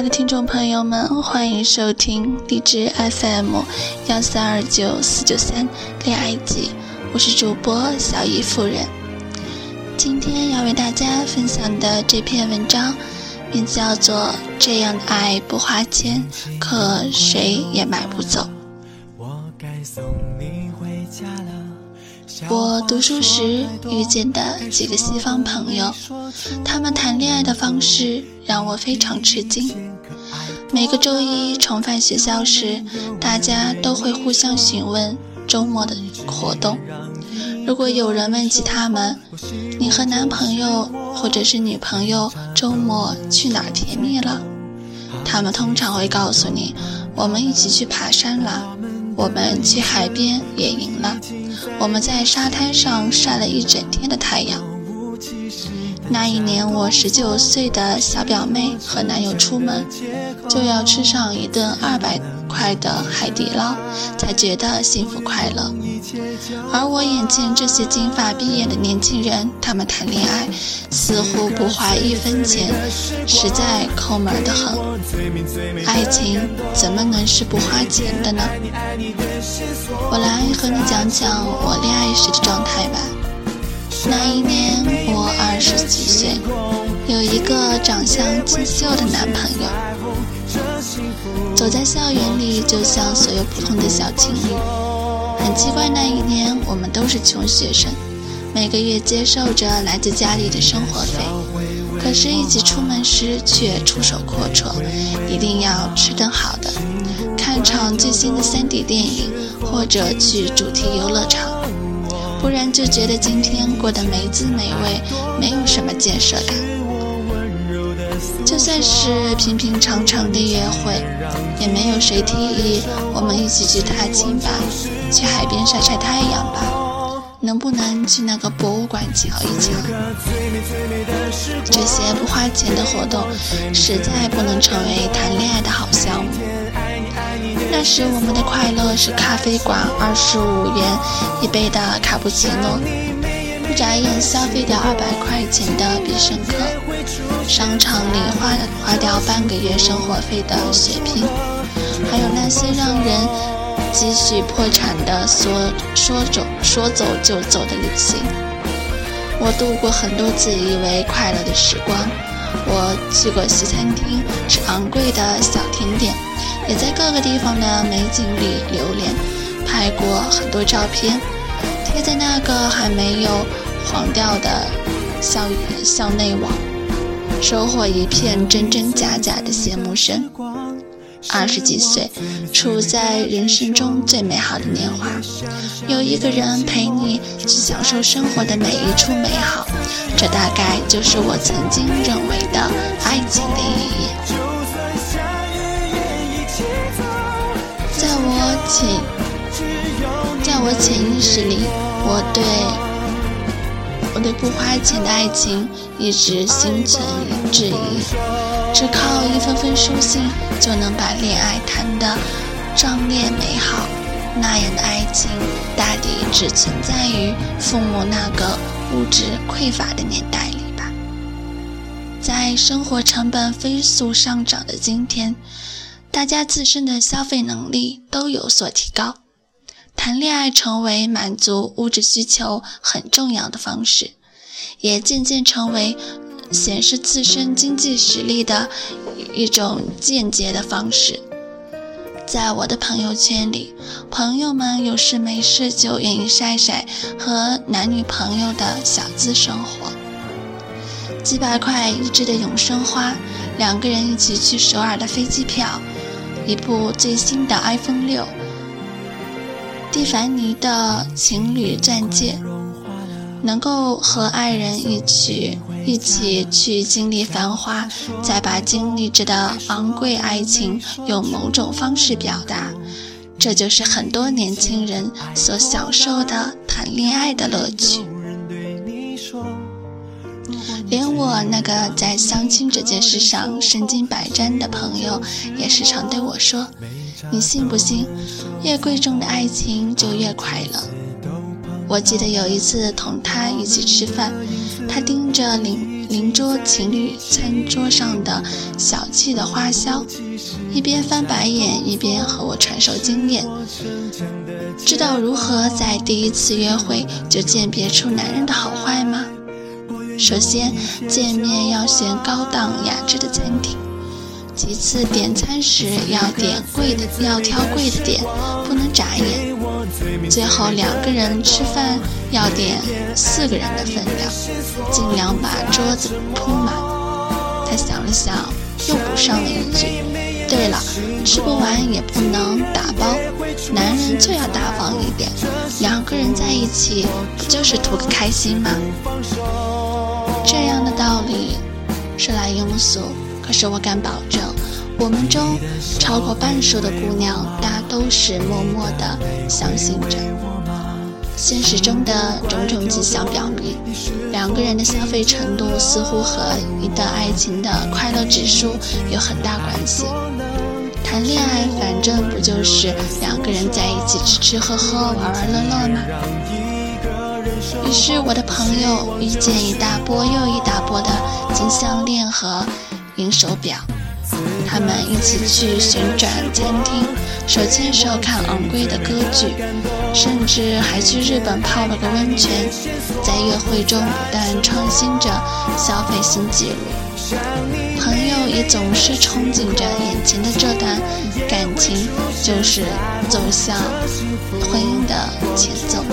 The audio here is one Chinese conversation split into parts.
爱的听众朋友们，欢迎收听荔枝 FM 幺三二九四九三恋爱季，我是主播小姨夫人。今天要为大家分享的这篇文章，名字叫做《这样的爱不花钱，可谁也买不走》。我读书时遇见的几个西方朋友，他们谈恋爱的方式让我非常吃惊。每个周一重返学校时，大家都会互相询问周末的活动。如果有人问起他们，你和男朋友或者是女朋友周末去哪儿甜蜜了？他们通常会告诉你，我们一起去爬山了，我们去海边野营了。我们在沙滩上晒了一整天的太阳。那一年，我十九岁的小表妹和男友出门，就要吃上一顿二百块的海底捞，才觉得幸福快乐。而我眼见这些金发碧眼的年轻人，他们谈恋爱似乎不花一分钱，实在抠门的很。爱情怎么能是不花钱的呢？我来和你讲讲我恋爱时的状态吧。那一年十几岁，有一个长相清秀的男朋友。走在校园里，就像所有普通的小情侣。很奇怪，那一年我们都是穷学生，每个月接受着来自家里的生活费，可是，一起出门时却出手阔绰，一定要吃顿好的，看场最新的 3D 电影，或者去主题游乐场。不然就觉得今天过得没滋没味，没有什么建设感。就算是平平常常的约会，也没有谁提议我们一起去踏青吧，去海边晒晒太阳吧，能不能去那个博物馆瞧一瞧？这些不花钱的活动，实在不能成为谈恋爱的好项目。那时我们的快乐是咖啡馆二十五元一杯的卡布奇诺，不眨眼消费掉二百块钱的必胜客，商场里花花掉半个月生活费的血拼，还有那些让人积蓄破产的说说走说走就走的旅行。我度过很多自以为快乐的时光，我去过西餐厅吃昂贵的小甜点。也在各个地方的美景里流连，拍过很多照片，贴在那个还没有黄掉的校校内网，收获一片真真假假的羡慕声。二十几岁，处在人生中最美好的年华，有一个人陪你去享受生活的每一处美好，这大概就是我曾经认为的爱情的意义。在我潜，在我潜意识里，我对我对不花钱的爱情一直心存质疑。只靠一封封书信就能把恋爱谈得壮烈美好，那样的爱情大抵只存在于父母那个物质匮乏的年代里吧。在生活成本飞速上涨的今天。大家自身的消费能力都有所提高，谈恋爱成为满足物质需求很重要的方式，也渐渐成为显示自身经济实力的一种间接的方式。在我的朋友圈里，朋友们有事没事就愿意晒晒和男女朋友的小资生活，几百块一支的永生花，两个人一起去首尔的飞机票。一部最新的 iPhone 六，蒂凡尼的情侣钻戒，能够和爱人一起一起去经历繁华，再把经历着的昂贵爱情用某种方式表达，这就是很多年轻人所享受的谈恋爱的乐趣。连我那个在相亲这件事上身经百战的朋友，也时常对我说：“你信不信，越贵重的爱情就越快乐？”我记得有一次同他一起吃饭，他盯着邻邻桌情侣餐桌上的小气的花销，一边翻白眼，一边和我传授经验，知道如何在第一次约会就鉴别出男人的好坏吗？首先，见面要选高档雅致的餐厅；其次，点餐时要点贵的，要挑贵的点，不能眨眼；最后，两个人吃饭要点四个人的分量，尽量把桌子铺满。他想了想，又补上了一句：“对了，吃不完也不能打包，男人就要大方一点。两个人在一起，不就是图个开心吗？”是来庸俗，可是我敢保证，我们中超过半数的姑娘，大都是默默的相信着。现实中的种种迹象表明，两个人的消费程度似乎和一段爱情的快乐指数有很大关系。谈恋爱，反正不就是两个人在一起吃吃喝喝、玩玩乐乐吗？于是，我的朋友遇见一大波又一大波的金项链和银手表，他们一起去旋转餐厅，手牵手看昂贵的歌剧，甚至还去日本泡了个温泉，在约会中不断创新着消费新纪录。朋友也总是憧憬着眼前的这段感情就是走向婚姻的前奏。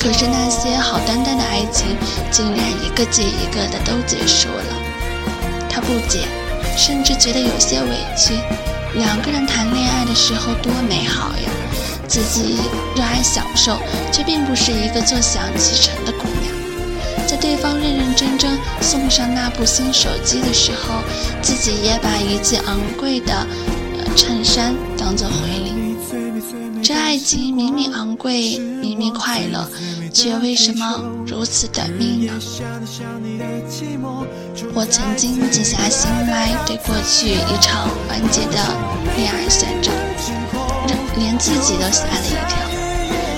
可是那些好端端的爱情，竟然一个接一个的都结束了。他不解，甚至觉得有些委屈。两个人谈恋爱的时候多美好呀！自己热爱享受，却并不是一个坐享其成的姑娘。在对方认认真真送上那部新手机的时候，自己也把一件昂贵的衬衫当做回礼。这爱情明明昂贵，明明快乐，却为什么如此短命呢？我曾经静下心来，对过去一场完结的恋爱算账，连自己都吓了一跳。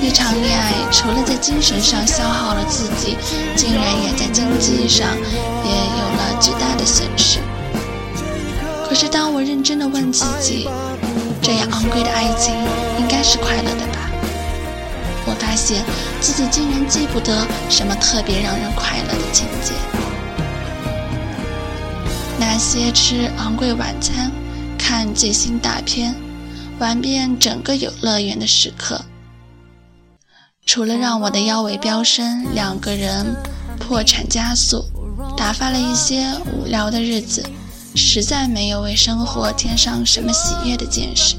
一场恋爱，除了在精神上消耗了自己，竟然也在经济上也有了巨大的损失。可是当我认真的问自己，这样昂贵的爱情应该是快乐的吧？我发现自己竟然记不得什么特别让人快乐的情节。那些吃昂贵晚餐、看最新大片、玩遍整个游乐园的时刻，除了让我的腰围飙升，两个人破产加速，打发了一些无聊的日子。实在没有为生活添上什么喜悦的见识，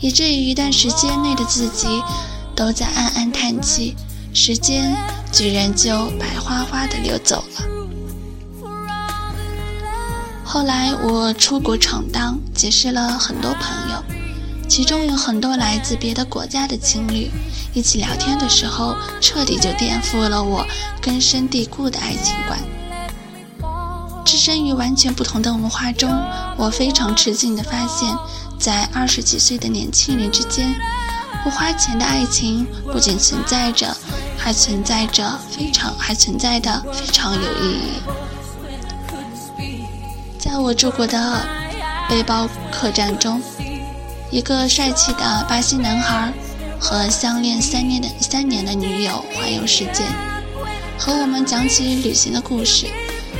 以至于一段时间内的自己都在暗暗叹气，时间居然就白花花的流走了。后来我出国闯荡，结识了很多朋友，其中有很多来自别的国家的情侣，一起聊天的时候，彻底就颠覆了我根深蒂固的爱情观。置身于完全不同的文化中，我非常吃惊地发现，在二十几岁的年轻人之间，不花钱的爱情不仅存在着，还存在着非常还存在的非常有意义。在我住过的背包客栈中，一个帅气的巴西男孩和相恋三年的三年的女友环游世界，和我们讲起旅行的故事。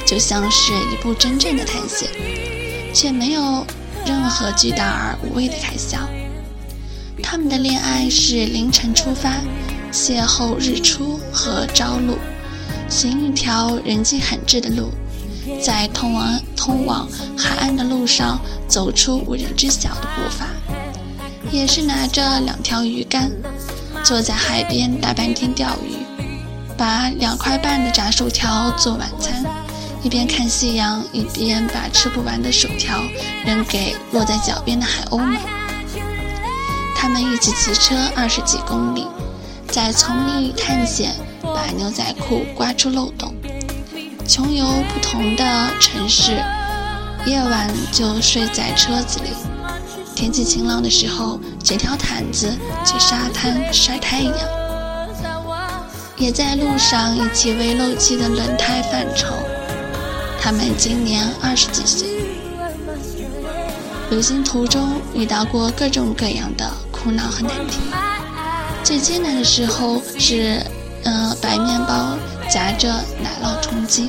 就像是一部真正的探险，却没有任何巨大而无谓的开销。他们的恋爱是凌晨出发，邂逅日出和朝露，寻一条人迹罕至的路，在通往通往海岸的路上走出无人知晓的步伐。也是拿着两条鱼竿，坐在海边大半天钓鱼，把两块半的炸薯条做晚餐。一边看夕阳，一边把吃不完的薯条扔给落在脚边的海鸥们。他们一起骑车二十几公里，在丛林里探险，把牛仔裤刮出漏洞，穷游不同的城市，夜晚就睡在车子里。天气晴朗的时候，卷条毯子去沙滩晒太阳。也在路上一起为漏气的轮胎犯愁。他们今年二十几岁，旅行途中遇到过各种各样的苦恼和难题。最艰难的时候是，嗯，白面包夹着奶酪充饥，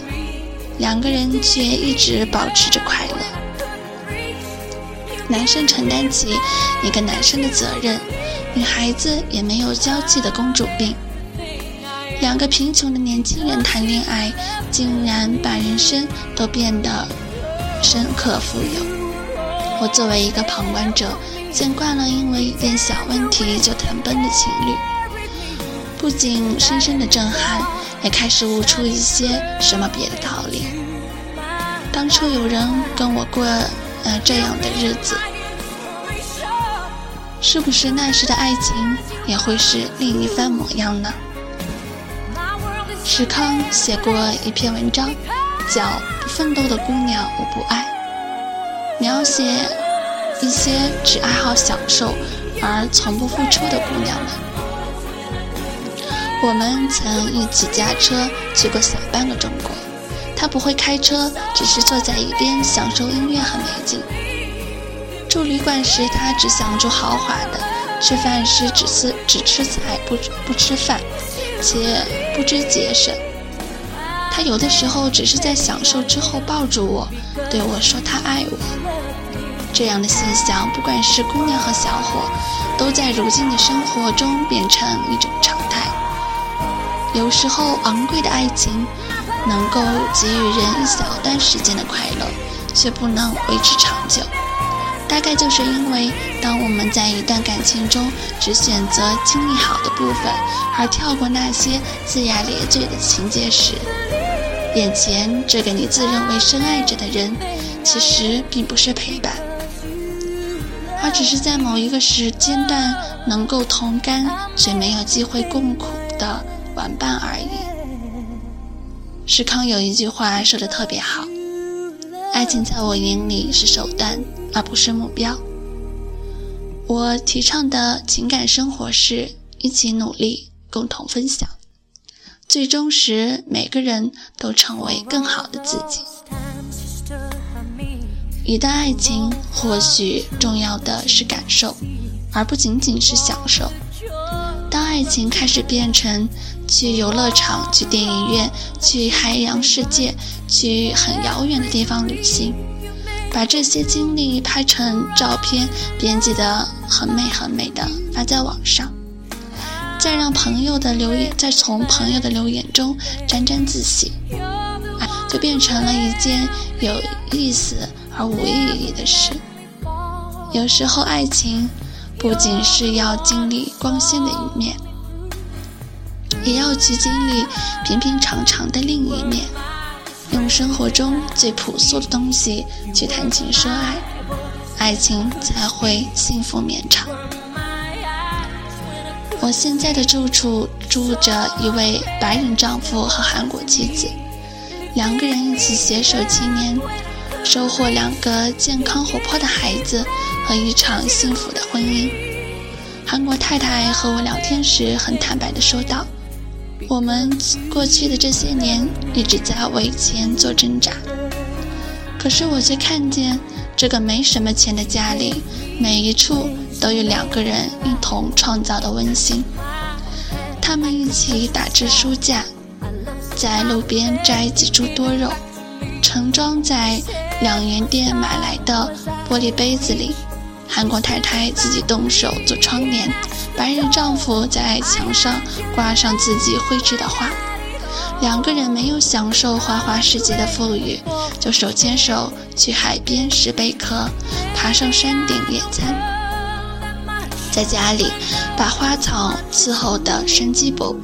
两个人却一直保持着快乐。男生承担起一个男生的责任，女孩子也没有娇气的公主病。两个贫穷的年轻人谈恋爱，竟然把人生都变得深刻富有。我作为一个旁观者，见惯了因为一点小问题就谈崩的情侣，不仅深深的震撼，也开始悟出一些什么别的道理。当初有人跟我过呃这样的日子，是不是那时的爱情也会是另一番模样呢？史康写过一篇文章，叫《不奋斗的姑娘我不爱》，描写一些只爱好享受而从不付出的姑娘们。我们曾一起驾车去过小半个中国，他不会开车，只是坐在一边享受音乐和美景。住旅馆时，他只想住豪华的，吃饭时只吃只吃菜不不吃饭。且不知节省，他有的时候只是在享受之后抱住我，对我说他爱我。这样的现象，不管是姑娘和小伙，都在如今的生活中变成一种常态。有时候，昂贵的爱情能够给予人一小段时间的快乐，却不能维持长久。大概就是因为，当我们在一段感情中只选择经历好的部分，而跳过那些龇牙咧嘴的情节时，眼前这个你自认为深爱着的人，其实并不是陪伴，而只是在某一个时间段能够同甘却没有机会共苦的玩伴而已。石康有一句话说的特别好：“爱情在我眼里是手段。”而不是目标。我提倡的情感生活是一起努力，共同分享，最终使每个人都成为更好的自己。一段爱情或许重要的是感受，而不仅仅是享受。当爱情开始变成去游乐场、去电影院、去海洋世界、去很遥远的地方旅行。把这些经历拍成照片，编辑的很美很美的发在网上，再让朋友的留言，再从朋友的留言中沾沾自喜，就变成了一件有意思而无意义的事。有时候，爱情不仅是要经历光鲜的一面，也要去经历平平常常的另一面。用生活中最朴素的东西去谈情说爱，爱情才会幸福绵长。我现在的住处住着一位白人丈夫和韩国妻子，两个人一起携手七年，收获两个健康活泼的孩子和一场幸福的婚姻。韩国太太和我聊天时很坦白地说道。我们过去的这些年一直在为钱做挣扎，可是我却看见这个没什么钱的家里，每一处都有两个人一同创造的温馨。他们一起打制书架，在路边摘几株多肉，盛装在两元店买来的玻璃杯子里。韩国太太自己动手做窗帘，白人丈夫在墙上挂上自己绘制的画。两个人没有享受花花世界的富裕，就手牵手去海边拾贝壳，爬上山顶野餐，在家里把花草伺候得生机勃勃。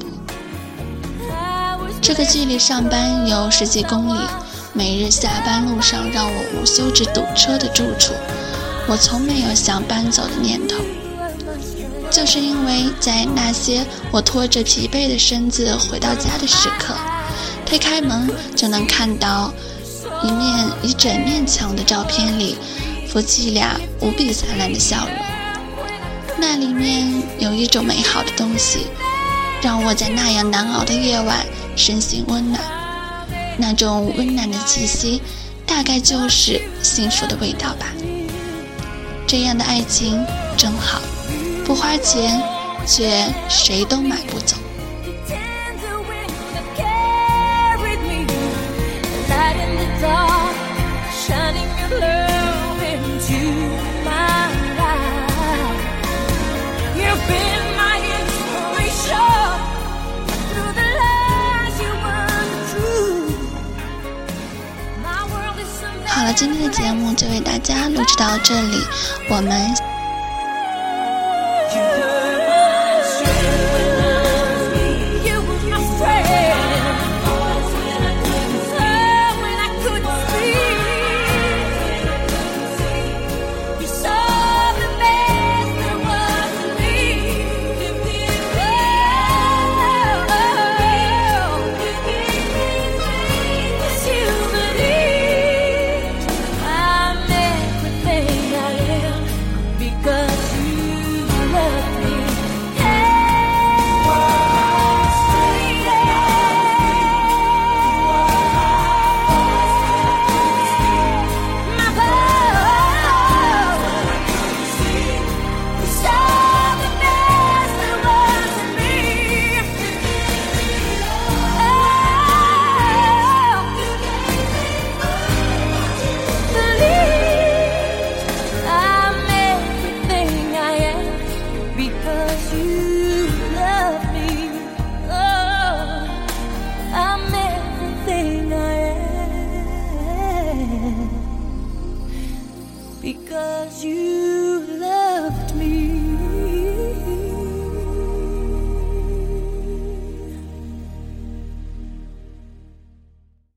这个距离上班有十几公里，每日下班路上让我无休止堵车的住处。我从没有想搬走的念头，就是因为在那些我拖着疲惫的身子回到家的时刻，推开门就能看到一面一整面墙的照片里，夫妻俩无比灿烂的笑容。那里面有一种美好的东西，让我在那样难熬的夜晚身心温暖。那种温暖的气息，大概就是幸福的味道吧。这样的爱情真好，不花钱，却谁都买不走。了，今天的节目就为大家录制到这里，我们。